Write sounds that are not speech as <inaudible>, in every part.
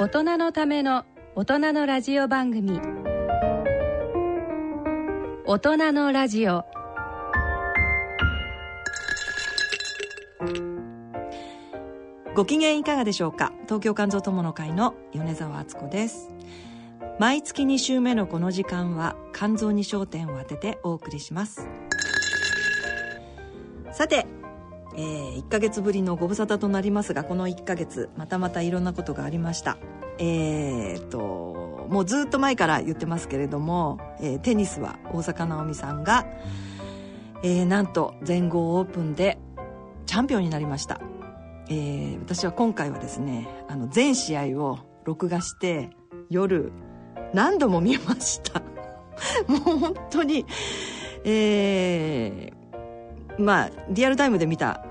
大人のための大人のラジオ番組。大人のラジオ。ご機嫌いかがでしょうか？東京肝臓友の会の米沢敦子です。毎月2週目のこの時間は肝臓に焦点を当ててお送りします。さて、えー、1ヶ月ぶりのご無沙汰となりますがこの1ヶ月またまたいろんなことがありました。えー、ともうずっと前から言ってますけれども、えー、テニスは大坂なおみさんが、えー、なんと全豪オープンでチャンピオンになりました、えー、私は今回はですねあの全試合を録画して夜何度も見ました。<laughs> もう本当にえー、まあリアルタイムで見た、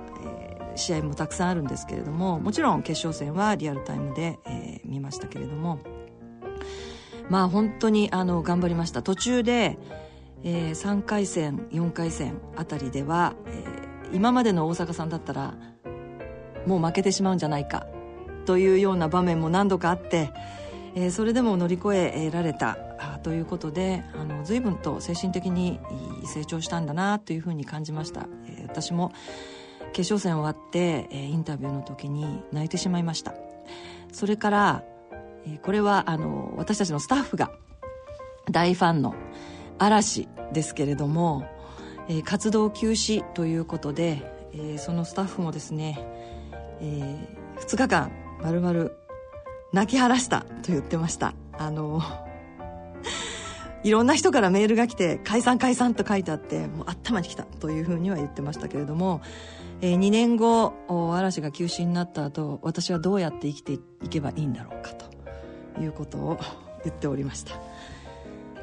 試合もたくさんあるんですけれどももちろん決勝戦はリアルタイムで、えー、見ましたけれども。まあ本当にあの頑張りました。途中で、えー、3回戦4回戦あたりでは、えー、今までの大阪さんだったらもう負けてしまうんじゃないかというような場面も何度かあってえー、それでも乗り越えられたということであの随分と精神的に成長したんだなというふうに感じました、えー、私も決勝戦終わって、えー、インタビューの時に泣いてしまいました。それから、えー、これはあの私たちのスタッフが大ファンの嵐ですけれども、えー、活動休止ということで、えー、そのスタッフもですね、えー、2日間まるまる泣き晴らしたと言ってました。あのいろんな人からメールが来て解散解散と書いてあってもう頭にきたというふうには言ってましたけれども、えー、2年後嵐が休止になった後私はどうやって生きていけばいいんだろうかということを言っておりました。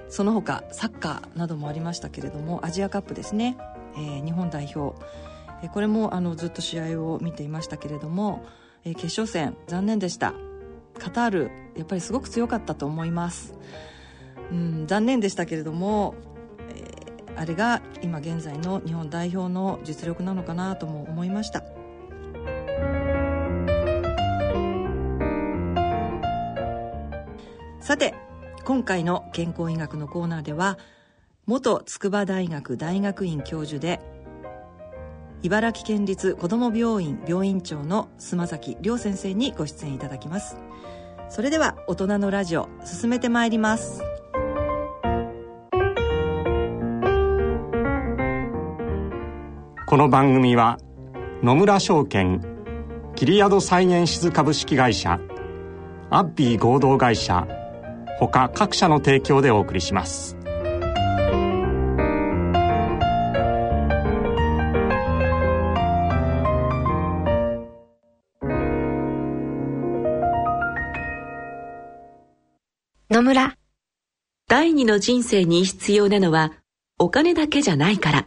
その他サッカーなどもありましたけれどもアジアカップですね、えー、日本代表。これもあのずっと試合を見ていましたけれども、えー、決勝戦残念でした。カタールやっぱりすごく強かったと思います、うん、残念でしたけれども、えー、あれが今現在の日本代表の実力なのかなとも思いました。さて今回の健康医学のコーナーでは元筑波大学大学院教授で茨城県立子ども病院病院長の須崎亮先生にご出演いただきます。それでは大人のラジオ進めてまいります。この番組は野村証券キリヤドサイエンシズ株式会社アッビー合同会社他各社の提供でお送りします野村。第二の人生に必要なのはお金だけじゃないから。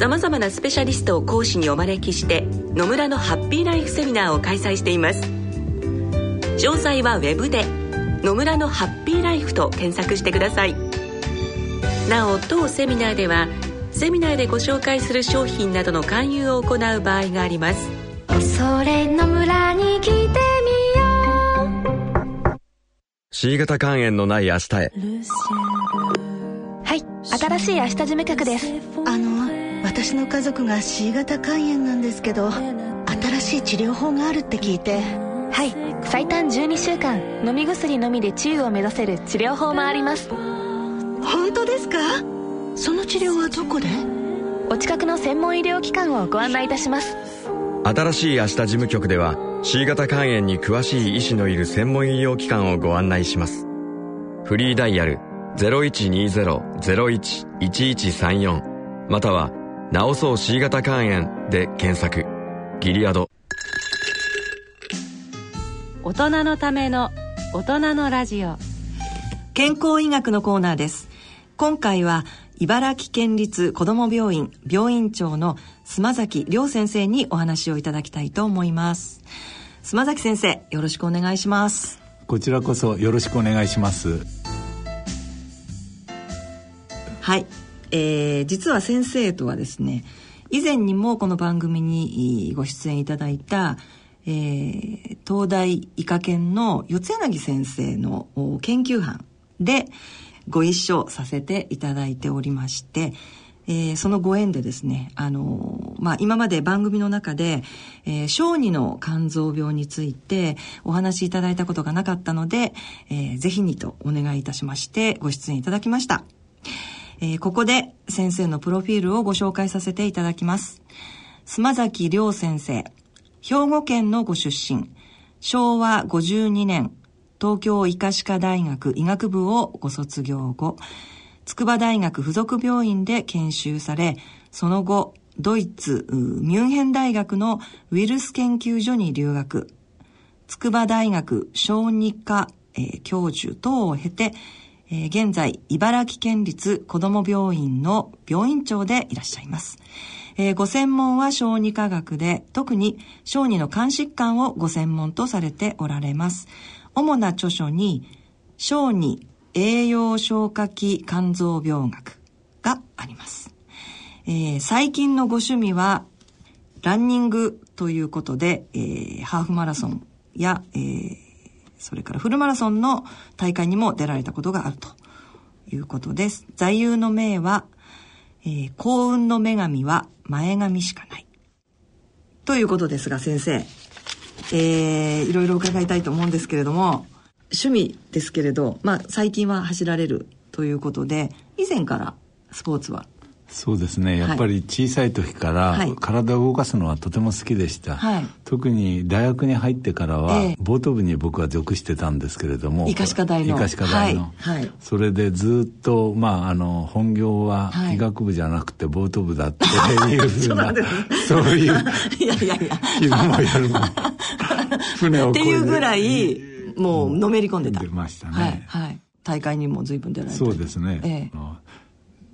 さまざまなスペシャリストを講師にお招きして野村のハッピーライフセミナーを開催しています。詳細はウェブで「野村のハッピーライフ」と検索してください。なお当セミナーではセミナーでご紹介する商品などの勧誘を行う場合があります。恐れの村に来て C 型肝炎のない明日へ。はい新しい明日事務局です。あの私の家族が C 型肝炎なんですけど新しい治療法があるって聞いて。はい。最短12週間。飲み薬のみで治癒を目指せる治療法もあります。本当ですか？その治療はどこで？お近くの専門医療機関をご案内いたします。新しい明日事務局では C 型肝炎に詳しい医師のいる専門医療機関をご案内します。フリーダイヤル0120-01-1134または「治そう C 型肝炎」で検索。ギリアド。大人のための大人のラジオ。健康医学のコーナーです。今回は茨城県立子ども病院病院長の須崎亮先生にお話をいただきたいと思います。須崎先生よろしくお願いします。こちらこそよろしくお願いします。はいえー、実は先生とはですね以前にもこの番組にご出演いただいた、えー、東大医科研の四柳先生の研究班でご一緒させていただいておりまして、えー、そのご縁でですね、あのー、まあ、今まで番組の中で、えー、小児の肝臓病についてお話しいただいたことがなかったので、えー、ぜひにとお願いいたしましてご出演いただきました。えー、ここで先生のプロフィールをご紹介させていただきます。須崎良先生、兵庫県のご出身、昭和52年、東京医科歯科大学医学部をご卒業後、筑波大学附属病院で研修され、その後、ドイツ、ミュンヘン大学のウイルス研究所に留学、筑波大学小児科、えー、教授等を経て、えー、現在、茨城県立子ども病院の病院長でいらっしゃいます。えー、ご専門は小児科学で、特に小児の肝疾患をご専門とされておられます。主な著書に、小児栄養消化器肝臓病学があります。えー、最近のご趣味は、ランニングということで、えー、ハーフマラソンや、えーそれからフルマラソンの大会にも出られたことがあるということです。座右の銘は、えー、幸運の女神は前髪しかない。ということですが、先生、えー、いろいろ伺いたいと思うんですけれども、趣味ですけれど、まあ、最近は走られるということで、以前からスポーツはそうですね。やっぱり小さい時から体を動かすのはとても好きでした、はい、特に大学に入ってからは、ボート部に僕は属してたんですけれども医科歯科大の。医科歯科大の、はい、それでずっとまああの本業は医学部じゃなくてボート部だっていうふうなそういう <laughs> いやいやいや。昼も夜も船をっていうぐらいもうのめり込んでた、出ましたね、はい、はい、大会にも随分出られて。そうですね、ええ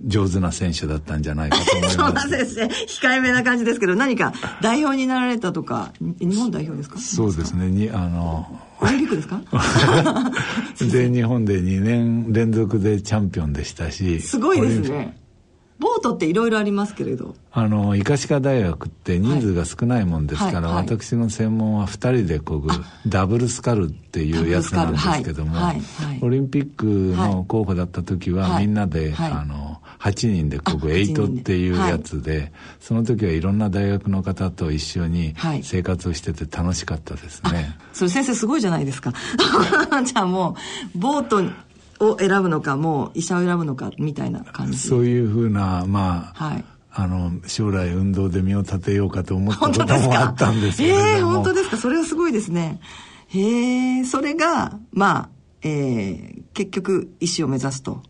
上手な選手だったんじゃないかと思います。<laughs> そうなんですね。控えめな感じですけど、何か代表になられたとか、日本代表ですか？そうですね。に、あの、オリンピックですか？<laughs> 全日本で2年連続でチャンピオンでしたし。すごいですね。ボートっていろいろありますけれどあの医科歯科大学って人数が少ないもんですから、はいはい、私の専門は2人でこぐダブルスカルっていうやつなんですけども、オリンピックの候補だった時は、みんなで、あの8人でこぐエイトっていうやつで、はい、その時はいろんな大学の方と一緒に生活をしてて楽しかったですね。はい、それ先生すごいじゃないですか。<laughs> じゃあもう、ボートを選ぶのか、もう医者を選ぶのか、みたいな感じ。そういうふうな、まあ、はい、あの、将来運動で身を立てようかと思ったこともあったんですけれども。ええー、本当ですか？それはすごいですね。へえ、それが、まあ、えー、結局、医師を目指すと。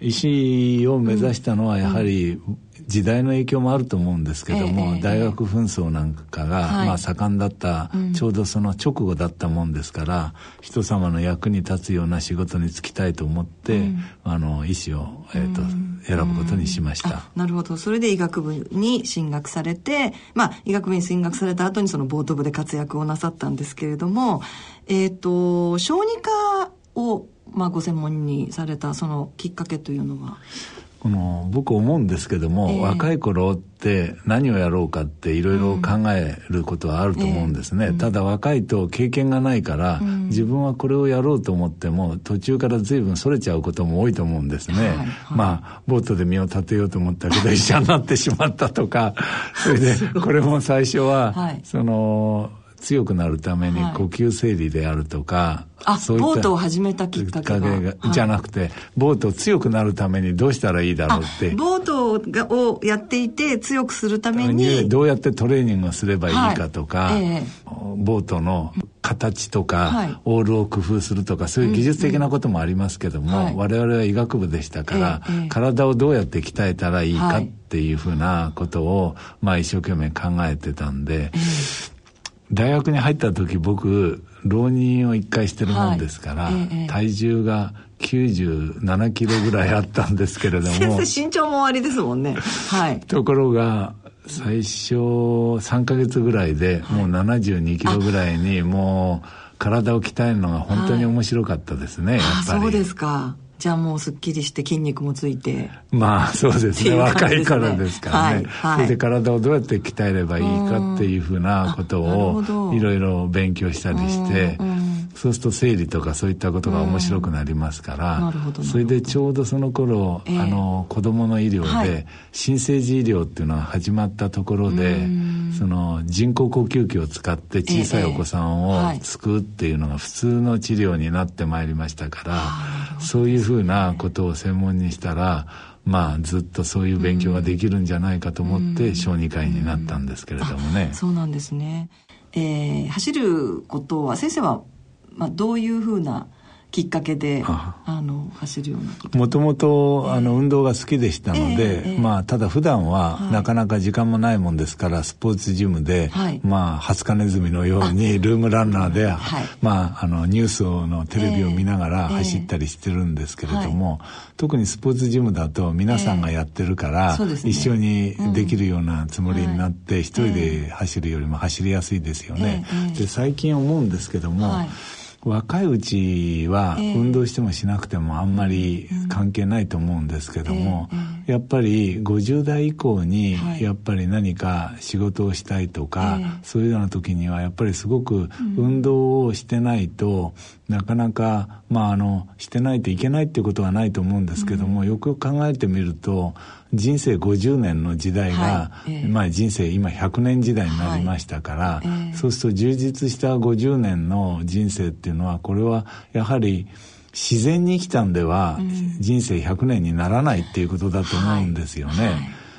医師を目指したのはやはり時代の影響もあると思うんですけども、大学紛争なんかが、まあ盛んだった、ちょうどその直後だったもんですから人様の役に立つような仕事に就きたいと思って、あの医師を、えー、と選ぶことにしました、なるほど。それで医学部に進学されてまあ医学部に進学された後にそのボート部で活躍をなさったんですけれどもえっ、ー、と小児科をまあ、ご専門にされたそのきっかけというのは？この僕思うんですけども、えー、若い頃って何をやろうかっていろいろ考えることはあると思うんですね、うん。えー、ただ若いと経験がないから、うん、自分はこれをやろうと思っても途中から随分それちゃうことも多いと思うんですね、はいはい、まあボートで身を立てようと思ったけど医者になってしまったとかそれで <laughs> これも最初は、はい、その強くなるために呼吸整理であるとか、はい、そういったボートを始めたきっかけが、はい、じゃなくてボートを強くなるためにどうしたらいいだろうって。ボートがをやっていて強くするためにどうやってトレーニングをすればいいかとか、はい。えー、ボートの形とか、はい、オールを工夫するとかそういう技術的なこともありますけども、うんうん、我々は医学部でしたから、えー、体をどうやって鍛えたらいいかっていうふうなことを、まあ、一生懸命考えてたんで。えー大学に入った時僕浪人を一回してるもんですから、はい。ええ、体重が97キロぐらいあったんですけれども。<laughs> 先生身長もありですもんね。はい。ところが最初3か月ぐらいでもう72キロぐらいにもう体を鍛えるのが本当に面白かったですね、はい、やっぱり。そうですかじゃあもうすっきりして筋肉もついて。まあそうですね、ね、若いからですからね、はいはい、それで体をどうやって鍛えればいいかっていうふうなことをいろいろ勉強したりして、そうすると生理とかそういったことが面白くなりますから、それでちょうどその頃、えー、あの子供の医療で、はい、新生児医療っていうのが始まったところで、その人工呼吸器を使って小さいお子さんを救うっていうのが普通の治療になってまいりましたから、そういうふうなことを専門にしたらまあずっとそういう勉強ができるんじゃないかと思って小児科医になったんですけれどもね。そうなんですね。えー、走ることは先生はまあどういうふうなきっかけであ。の走るようなもともとあの運動が好きでしたので、えー、まあただ普段はなかなか時間もないもんですから、スポーツジムで、はい、まあハツカネズミのようにルームランナーで、はい、まああのニュースのテレビを見ながら走ったりしてるんですけれども、えー、特にスポーツジムだと皆さんがやってるから、一緒にできるようなつもりになって、一人で走るよりも走りやすいですよね。で最近思うんですけども、はい若いうちは運動してもしなくてもあんまり関係ないと思うんですけども、やっぱり50代以降にやっぱり何か仕事をしたいとか、そういうような時にはやっぱりすごく運動をしてないと、なかなかまああのしてないといけないっていうことはないと思うんですけども、よくよく考えてみると人生50年の時代が、はい。えー、まあ人生今100年時代になりましたから、はい。えー、そうすると充実した50年の人生っていうのはこれはやはり自然に生きたんでは人生100年にならないっていうことだと思うんですよね。はい。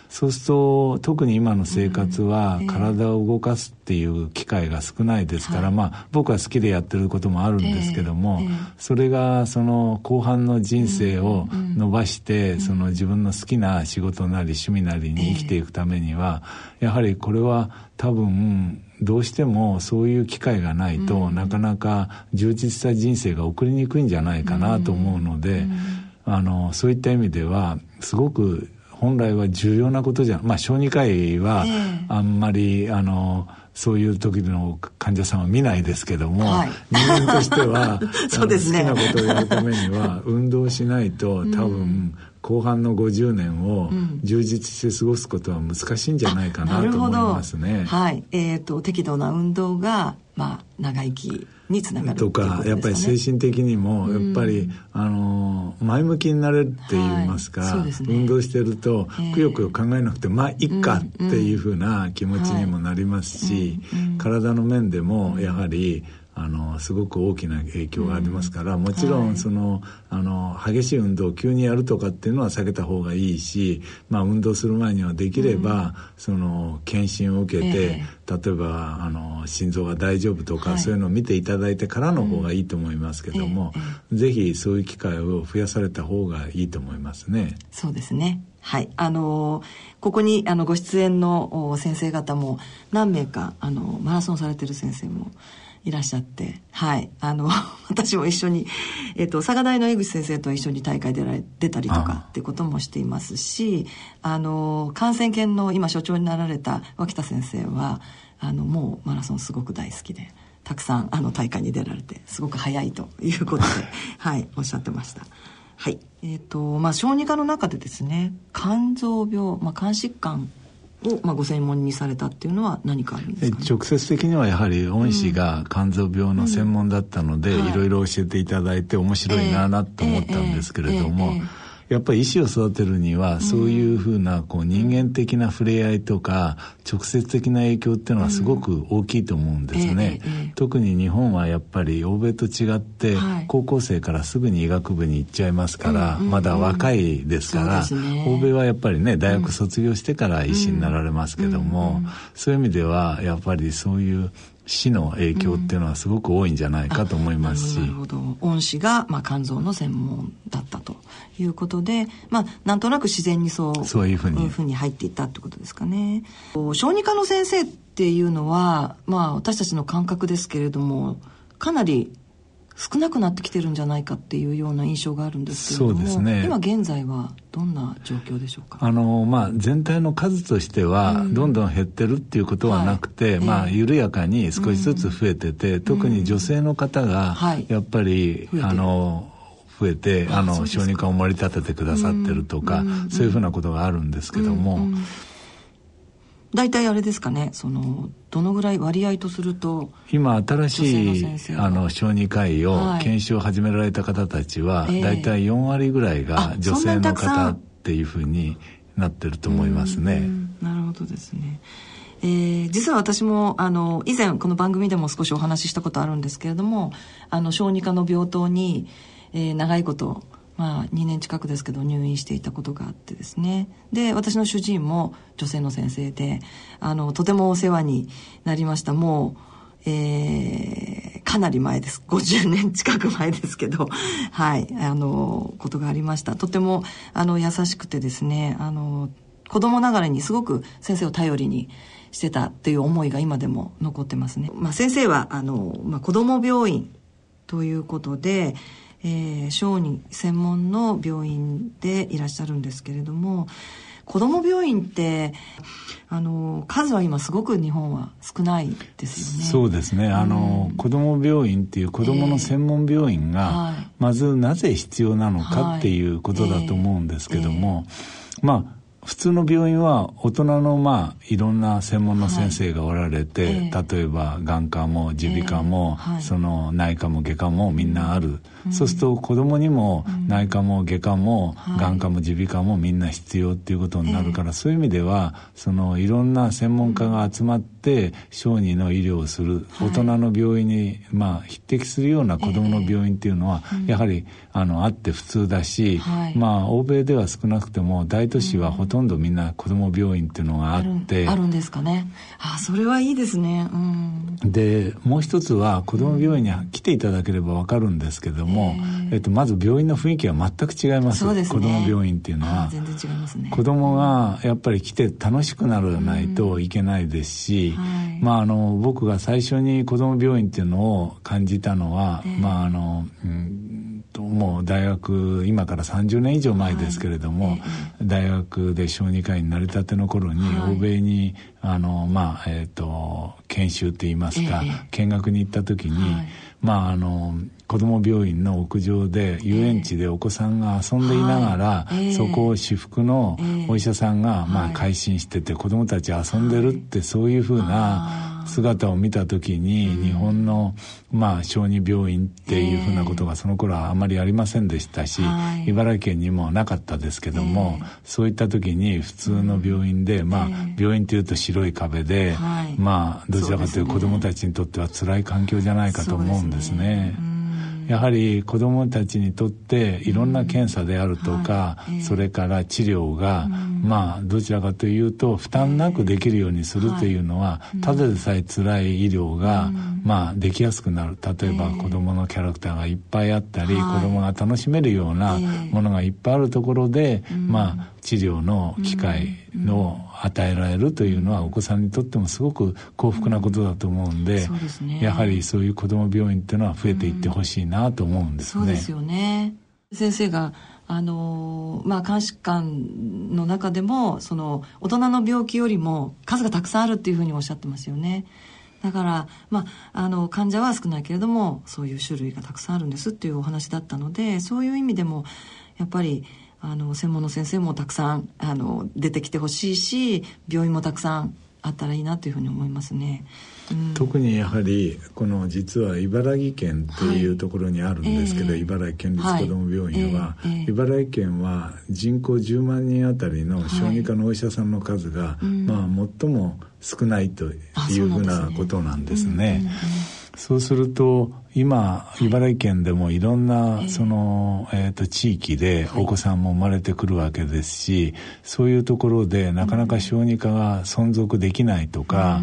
そうすると特に今の生活は体を動かすっていう機会が少ないですから、まあ僕は好きでやってることもあるんですけども、それがその後半の人生を伸ばして、その自分の好きな仕事なり趣味なりに生きていくためには、やはりこれは多分どうしてもそういう機会がないと、なかなか充実した人生が送りにくいんじゃないかなと思うので、あのそういった意味ではすごく本来は重要なことじゃまあ小児科医はあんまり、あのそういう時の患者さんは見ないですけども、はい、人間としては <laughs> そうです、ね、好きなことをやるためには運動しないと多分、後半の50年を充実して過ごすことは難しいんじゃないかなと思いますね。はい、えっ、ー、と適度な運動がまあ長生きにつながるとか、ね、やっぱり精神的にもやっぱり、うん、あの前向きになれるって言いますか、はいすね、運動してると、くよくよ考えなくてまあいっかっていうふうな気持ちにもなりますし、体の面でもやはり、あのすごく大きな影響がありますから、もちろんその、あの激しい運動を急にやるとかっていうのは避けた方がいいし、まあ、運動する前にはできれば、その検診を受けて、例えばあの心臓が大丈夫とか、そういうのを見ていただいてからの方がいいと思いますけども、ぜひそういう機会を増やされた方がいいと思いますね。そうですね。はい、あのここにあのご出演の先生方も何名かあのマラソンされてる先生もいらっしゃって、はい。あの、<laughs> 私も一緒に、えっ、ー、と、佐賀大の江口先生と一緒に大会出られ、出たりとかってこともしていますし、あの、感染研の今所長になられた脇田先生は、あの、もうマラソンすごく大好きで、たくさんあの大会に出られて、すごく早いということで、<laughs> はい、おっしゃってました。はい。えっ、ー、と、まあ、小児科の中でですね、肝臓病、まあ、肝疾患を、まあ、ご専門にされたっていうのは何かあるんですか、ね、直接的にはやはり恩師が肝臓病の専門だったので、い。ろいろ教えていただいて面白いななと思ったんですけれども、えーえーえーやっぱり医師を育てるにはそういうふうなこう人間的な触れ合いとか直接的な影響っていうのはすごく大きいと思うんですね、特に日本はやっぱり欧米と違って高校生からすぐに医学部に行っちゃいますからまだ若いですから欧米はやっぱりね大学卒業してから医師になられますけどもそういう意味ではやっぱりそういう死の影響っていうのはすごく多いんじゃないかと思いますし、うん、なるほど。恩師が、まあ、肝臓の専門だったということで、まあ、なんとなく自然にそうそういうふうに。ふうに入っていったってことですかね。小児科の先生っていうのはまあ私たちの感覚ですけれどもかなり少なくなってきてるんじゃないかっていうような印象があるんですけれどもそうですね。今現在はどんな状況でしょうか？あのまあ、全体の数としてはどんどん減ってるっていうことはなくて、はいまあ、ええ緩やかに少しずつ増えてて、特に女性の方がはい。やっぱり、増えてる。あの増えてあの小児科を盛り立ててくださってるとか、そういうふうなことがあるんですけども、うんうん大体あれですかねそのどのぐらい割合とすると今新し女いあの小児科医をはい研修を始められた方たちは、ええ大体4割ぐらいが女性の方っていうふうになってると思いますね。うんなるほどですね。えー実は私もあの以前この番組でも少しお話ししたことあるんですけれどもあの小児科の病棟に、えー長いこと、まあ、2年近くですけど入院していたことがあってですね。で私の主治医も女性の先生であのとてもお世話になりました。もうえーかなり前です。50年近く前ですけど。<laughs> はい。あのことがありました。とてもあの優しくてですねあの子供ながらにすごく先生を頼りにしてたっていう思いが今でも残ってますね、まあ、先生はあの、まあ、子供病院ということで、えー小児専門の病院でいらっしゃるんですけれども子供病院ってあの数は今すごく日本は少ないですよね。そうですね、あの子ども病院っていう子どもの専門病院が、はい。まずなぜ必要なのかっていうことだと思うんですけども、まあ普通の病院は大人のまあいろんな専門の先生がおられて、はい。ええ。例えば眼科も耳鼻科も、ええはい。その内科も外科もみんなある、そうすると子供にも内科も外科も、はい。眼科も耳鼻科もみんな必要っていうことになるから、そういう意味ではそのいろんな専門家が集まって小児の医療をする、大人の病院に、まあ、匹敵するような子どもの病院っていうのは、やはりあのあって普通だし、はい。まあ欧米では少なくても大都市はほとんどみんな子ども病院っていうのがあって。あるんですかね。あそれはいいですね。うん。でもう一つは子ども病院に来ていただければ分かるんですけども、えっと、まず病院の雰囲気は全く違います。そうですね。子ども病院っていうのは。あ全然違いますね。子どもがやっぱり来て楽しくならないといけないですし、はい。まあ、あの僕が最初に子ども病院っていうのを感じたのは、まああのうんともう大学今から30年以上前ですけれども、大学で小児科医になりたての頃に、はい。欧米にあの、まあえー、と研修って言いますか、ええ。見学に行った時に、はいまああの子ども病院の屋上で遊園地でお子さんが遊んでいながら、はい。ええ。そこを私服のお医者さんが、まあ、はい。改心してて子どもたち遊んでるって、そういうふうな姿を見た時に、日本の、まあ、小児病院っていうふうなことがその頃はあまりありませんでしたし、はい。茨城県にもなかったですけども、ええ。そういった時に普通の病院で、まあええ。病院というと白い壁で、はい。まあどちらかというと子どもたちにとっては辛い環境じゃないかと思うんですね。やはり子どもたちにとっていろんな検査であるとか、それから治療が、まあどちらかというと負担なくできるようにするというのは、ただでさえ辛い医療が、まあできやすくなる。例えば子どものキャラクターがいっぱいあったり、はい。子どもが楽しめるようなええ。ものがいっぱいあるところで、まあ治療の機会を与えられるというのはお子さんにとってもすごく幸福なことだと思うんで,、やはりそういう子ども病院っていうのは増えていってほしいなと思うんですね。そうですよね。先生があのまあ監視官の中でもその大人の病気よりも数がたくさんあるっていうふうにおっしゃってますよね。だから、まあ、あの患者は少ないけれどもそういう種類がたくさんあるんですっていうお話だったのでそういう意味でもやっぱりあの専門の先生もたくさんあの出てきてほしいし病院もたくさんあったらいいなというふうに思いますね。うん。特にやはりこの実は茨城県っていうところにあるんですけど、はいええ。茨城県立子ども病院は、はい。ええ。茨城県は人口10万人あたりの小児科のお医者さんの数が、まあ最も少ないとあいうふうなことなんですね。そうすると今茨城県でもいろんなその、えー、と地域でお子さんも生まれてくるわけですしそういうところでなかなか小児科が存続できないとか、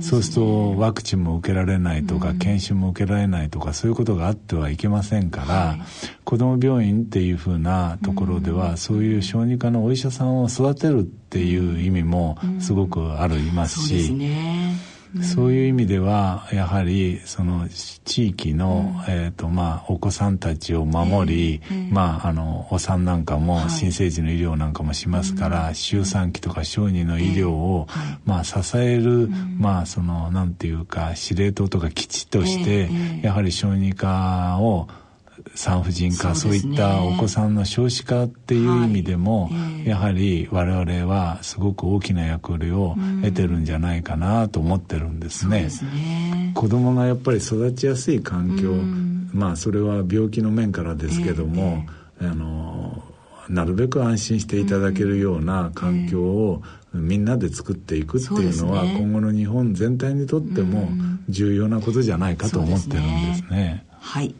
そうするとワクチンも受けられないとか、研修も受けられないとかそういうことがあってはいけませんから、子ども病院っていうふうなところでは、そういう小児科のお医者さんを育てるっていう意味もすごくありますし。そういう意味ではやはりその地域の、うん、えーとまあ、お子さんたちを守り、えーえー、まあ、あのお産なんかも、新生児の医療なんかもしますから、周産期とか小児の医療を、まあ、支える、まあそのなんていうか司令塔とか基地として、やはり小児科を産婦人科そう,、いったお子さんの少子化っていう意味でも、はい。えー、やはり我々はすごく大きな役割を得てるんじゃないかなと思ってるんですね。すね。子供がやっぱり育ちやすい環境、まあそれは病気の面からですけども、えー、あのなるべく安心していただけるような環境をみんなで作っていくっていうのは、今後の日本全体にとっても重要なことじゃないかと思ってるんですね。はい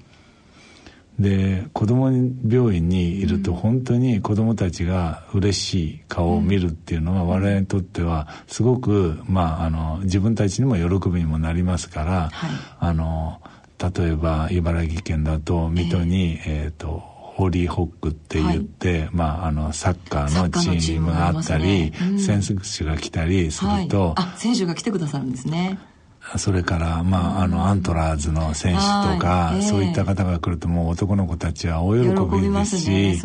で子ども病院にいると本当に子どもたちが嬉しい顔を見るっていうのは我々にとってはすごく、まあ、あの自分たちにも喜びにもなりますから、はい、あの例えば茨城県だと水戸に、えー、えーとホーリーホックって言って、はい、まあ、あのサッカーのチームがあったり、ね。うん、選手が来たりすると、はい、あ選手が来てくださるんですねそれから、まあ、あの、アントラーズの選手とか、そういった方が来ると、もう男の子たちは大喜びですし、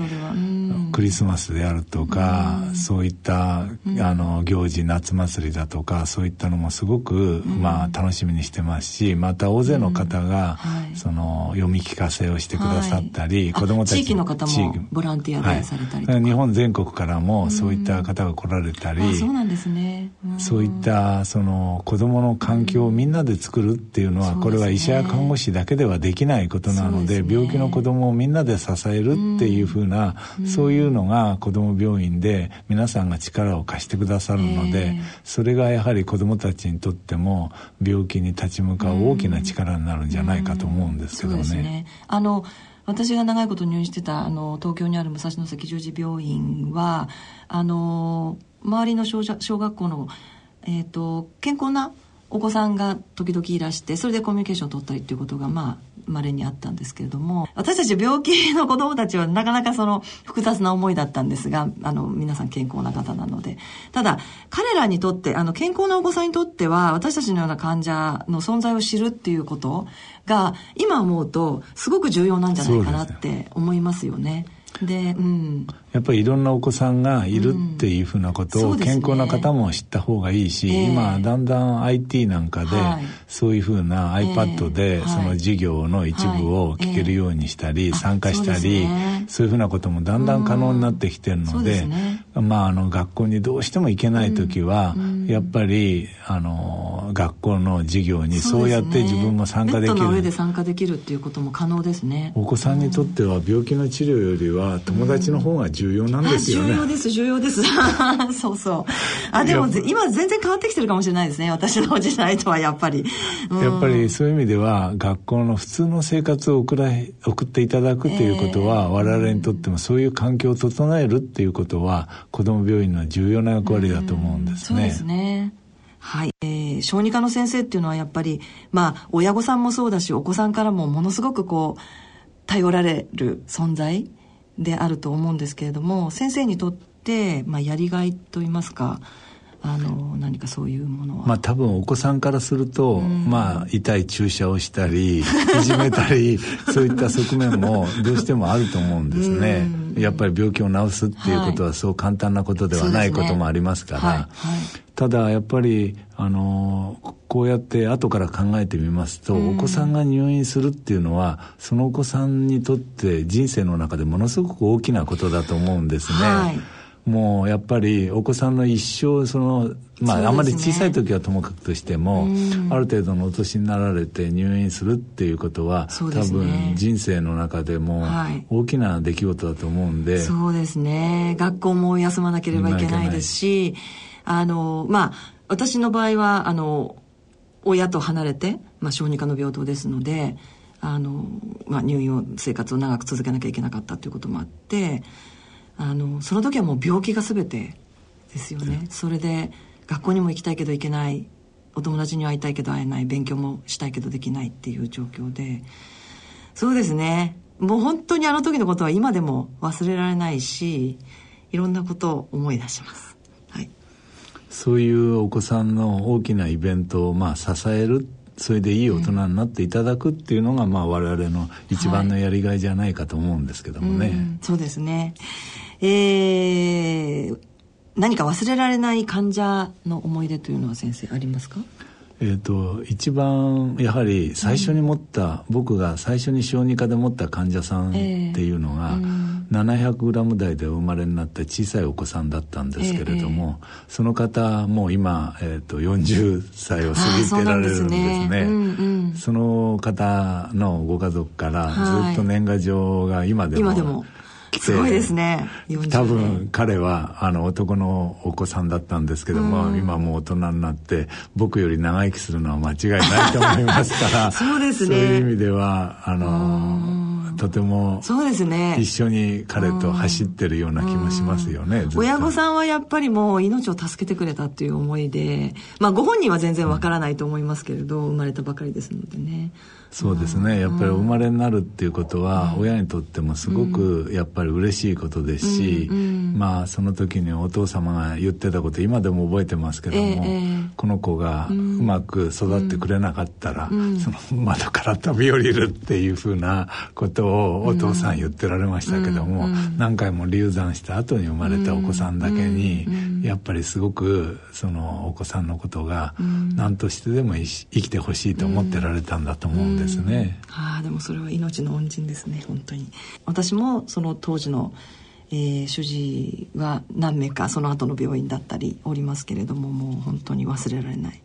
クリスマスであるとか、そういった、あの、行事、夏祭りだとか、そういったのもすごく、まあ、楽しみにしてますし、また大勢の方が、その、読み聞かせをしてくださったり、子供たち地域の方もボランティアでされたりとか。日本全国からも、そういった方が来られたり、そうなんですね。そういった、その、子供の環境みんなで作るっていうのは、これは医者や看護師だけではできないことなので、病気の子供をみんなで支えるっていうふうな、そういうのが子供病院で皆さんが力を貸してくださるので、それがやはり子供たちにとっても病気に立ち向かう大きな力になるんじゃないかと思うんですけどね。ね。あの私が長いこと入院してたあの東京にある武蔵野関十字病院はあの周りの小小学校の、えーと健康なお子さんが時々いらしてそれでコミュニケーションを取ったりっていうことがまあ稀にあったんですけれども私たち病気の子供たちはなかなかその複雑な思いだったんですがあの皆さん健康な方なのでただ彼らにとってあの健康なお子さんにとっては私たちのような患者の存在を知るっていうことが今思うとすごく重要なんじゃないかなって思いますよね。で、うん、やっぱりいろんなお子さんがいるっていうふうなことを健康な方も知った方がいいし、うんね、今だんだん IT なんかでそういうふうな iPad でその授業の一部を聞けるようにしたり参加したりそういうふうなこともだんだん可能になってきてるので、まああの学校にどうしても行けない時はやっぱりあの学校の授業にそうやって自分も参加できる。上で参加できるっていうことも可能ですね。お子さんにとっては病気の治療よりは友達の方が重要なんですよね。重要です、重要です。<laughs> そうそう。あ、でも今全然変わってきてるかもしれないですね。私の時代とはやっぱり。やっぱりそういう意味では、学校の普通の生活を送ら送っていただくということは、えー、我々にとってもそういう環境を整えるっていうことは、子ども病院の重要な役割だと思うんですね。そうですね。はい。えー、小児科の先生っていうのはやっぱり、まあ、親御さんもそうだし、お子さんからもものすごくこう、頼られる存在であると思うんですけれども先生にとって、まあ、やりがいといいますかあの何かそういうものは。まあ多分お子さんからすると、うん、まあ痛い注射をしたりいじめたり <laughs> そういった側面もどうしてもあると思うんですね、うん、やっぱり病気を治すっていうことはそう簡単なことではないこともありますから、はい。はい、ただやっぱりあのこうやって後から考えてみますと、お子さんが入院するっていうのはそのお子さんにとって人生の中でものすごく大きなことだと思うんですね。はいもうやっぱりお子さんの一生そのまあ、ね、あんまり小さい時はともかくとしても、ある程度のお年になられて入院するっていうことは、ね、多分人生の中でも大きな出来事だと思うんで、そうですね。学校も休まなければいけないですしあのまあ私の場合はあの親と離れて、まあ、小児科の病棟ですのであの、まあ、入院を生活を長く続けなきゃいけなかったということもあってあのその時はもう病気が全てですよね。それで学校にも行きたいけど行けない。お友達に会いたいけど会えない。勉強もしたいけどできないっていう状況で。そうですね。もう本当にあの時のことは今でも忘れられないしいろんなことを思い出します。そういうお子さんの大きなイベントをまあ支えるそれでいい大人になっていただくっていうのが、まあ我々の一番のやりがいじゃないかと思うんですけどもね。はいうそうですね。えー、何か忘れられない患者の思い出というのは先生ありますか？えーと、一番やはり最初に持った、うん、僕が最初に小児科で持った患者さんっていうのが、えー。うん、700g 台でお生まれになった小さいお子さんだったんですけれども、えー、その方もう今、えーと、40歳を過ぎてられるんですね。その方のご家族からずっと年賀状が今でも、今でもすごいですね。多分彼はあの男のお子さんだったんですけども、うん、今もう大人になって僕より長生きするのは間違いないと思いますから <laughs> そうですね。そういう意味ではあのとてもそうですね。一緒に彼と走ってるような気もしますよね、親御さんはやっぱりもう命を助けてくれたっていう思いでまあご本人は全然わからないと思いますけれど、生まれたばかりですのでねそうですね。やっぱりお生まれになるっていうことは親にとってもすごくやっぱり嬉しいことですし、まあその時にお父様が言ってたこと今でも覚えてますけども、この子がうまく育ってくれなかったら、その窓から飛び降りるっていうふうなことをお父さん言ってられましたけども、何回も流産した後に生まれたお子さんだけに、やっぱりすごくそのお子さんのことが何としてでも生きてほしいと思ってられたんだと思うんですですね、ああでもそれは命の恩人ですね本当に。私もその当時の、えー、主治は何名かその後の病院だったりおりますけれどももう本当に忘れられない。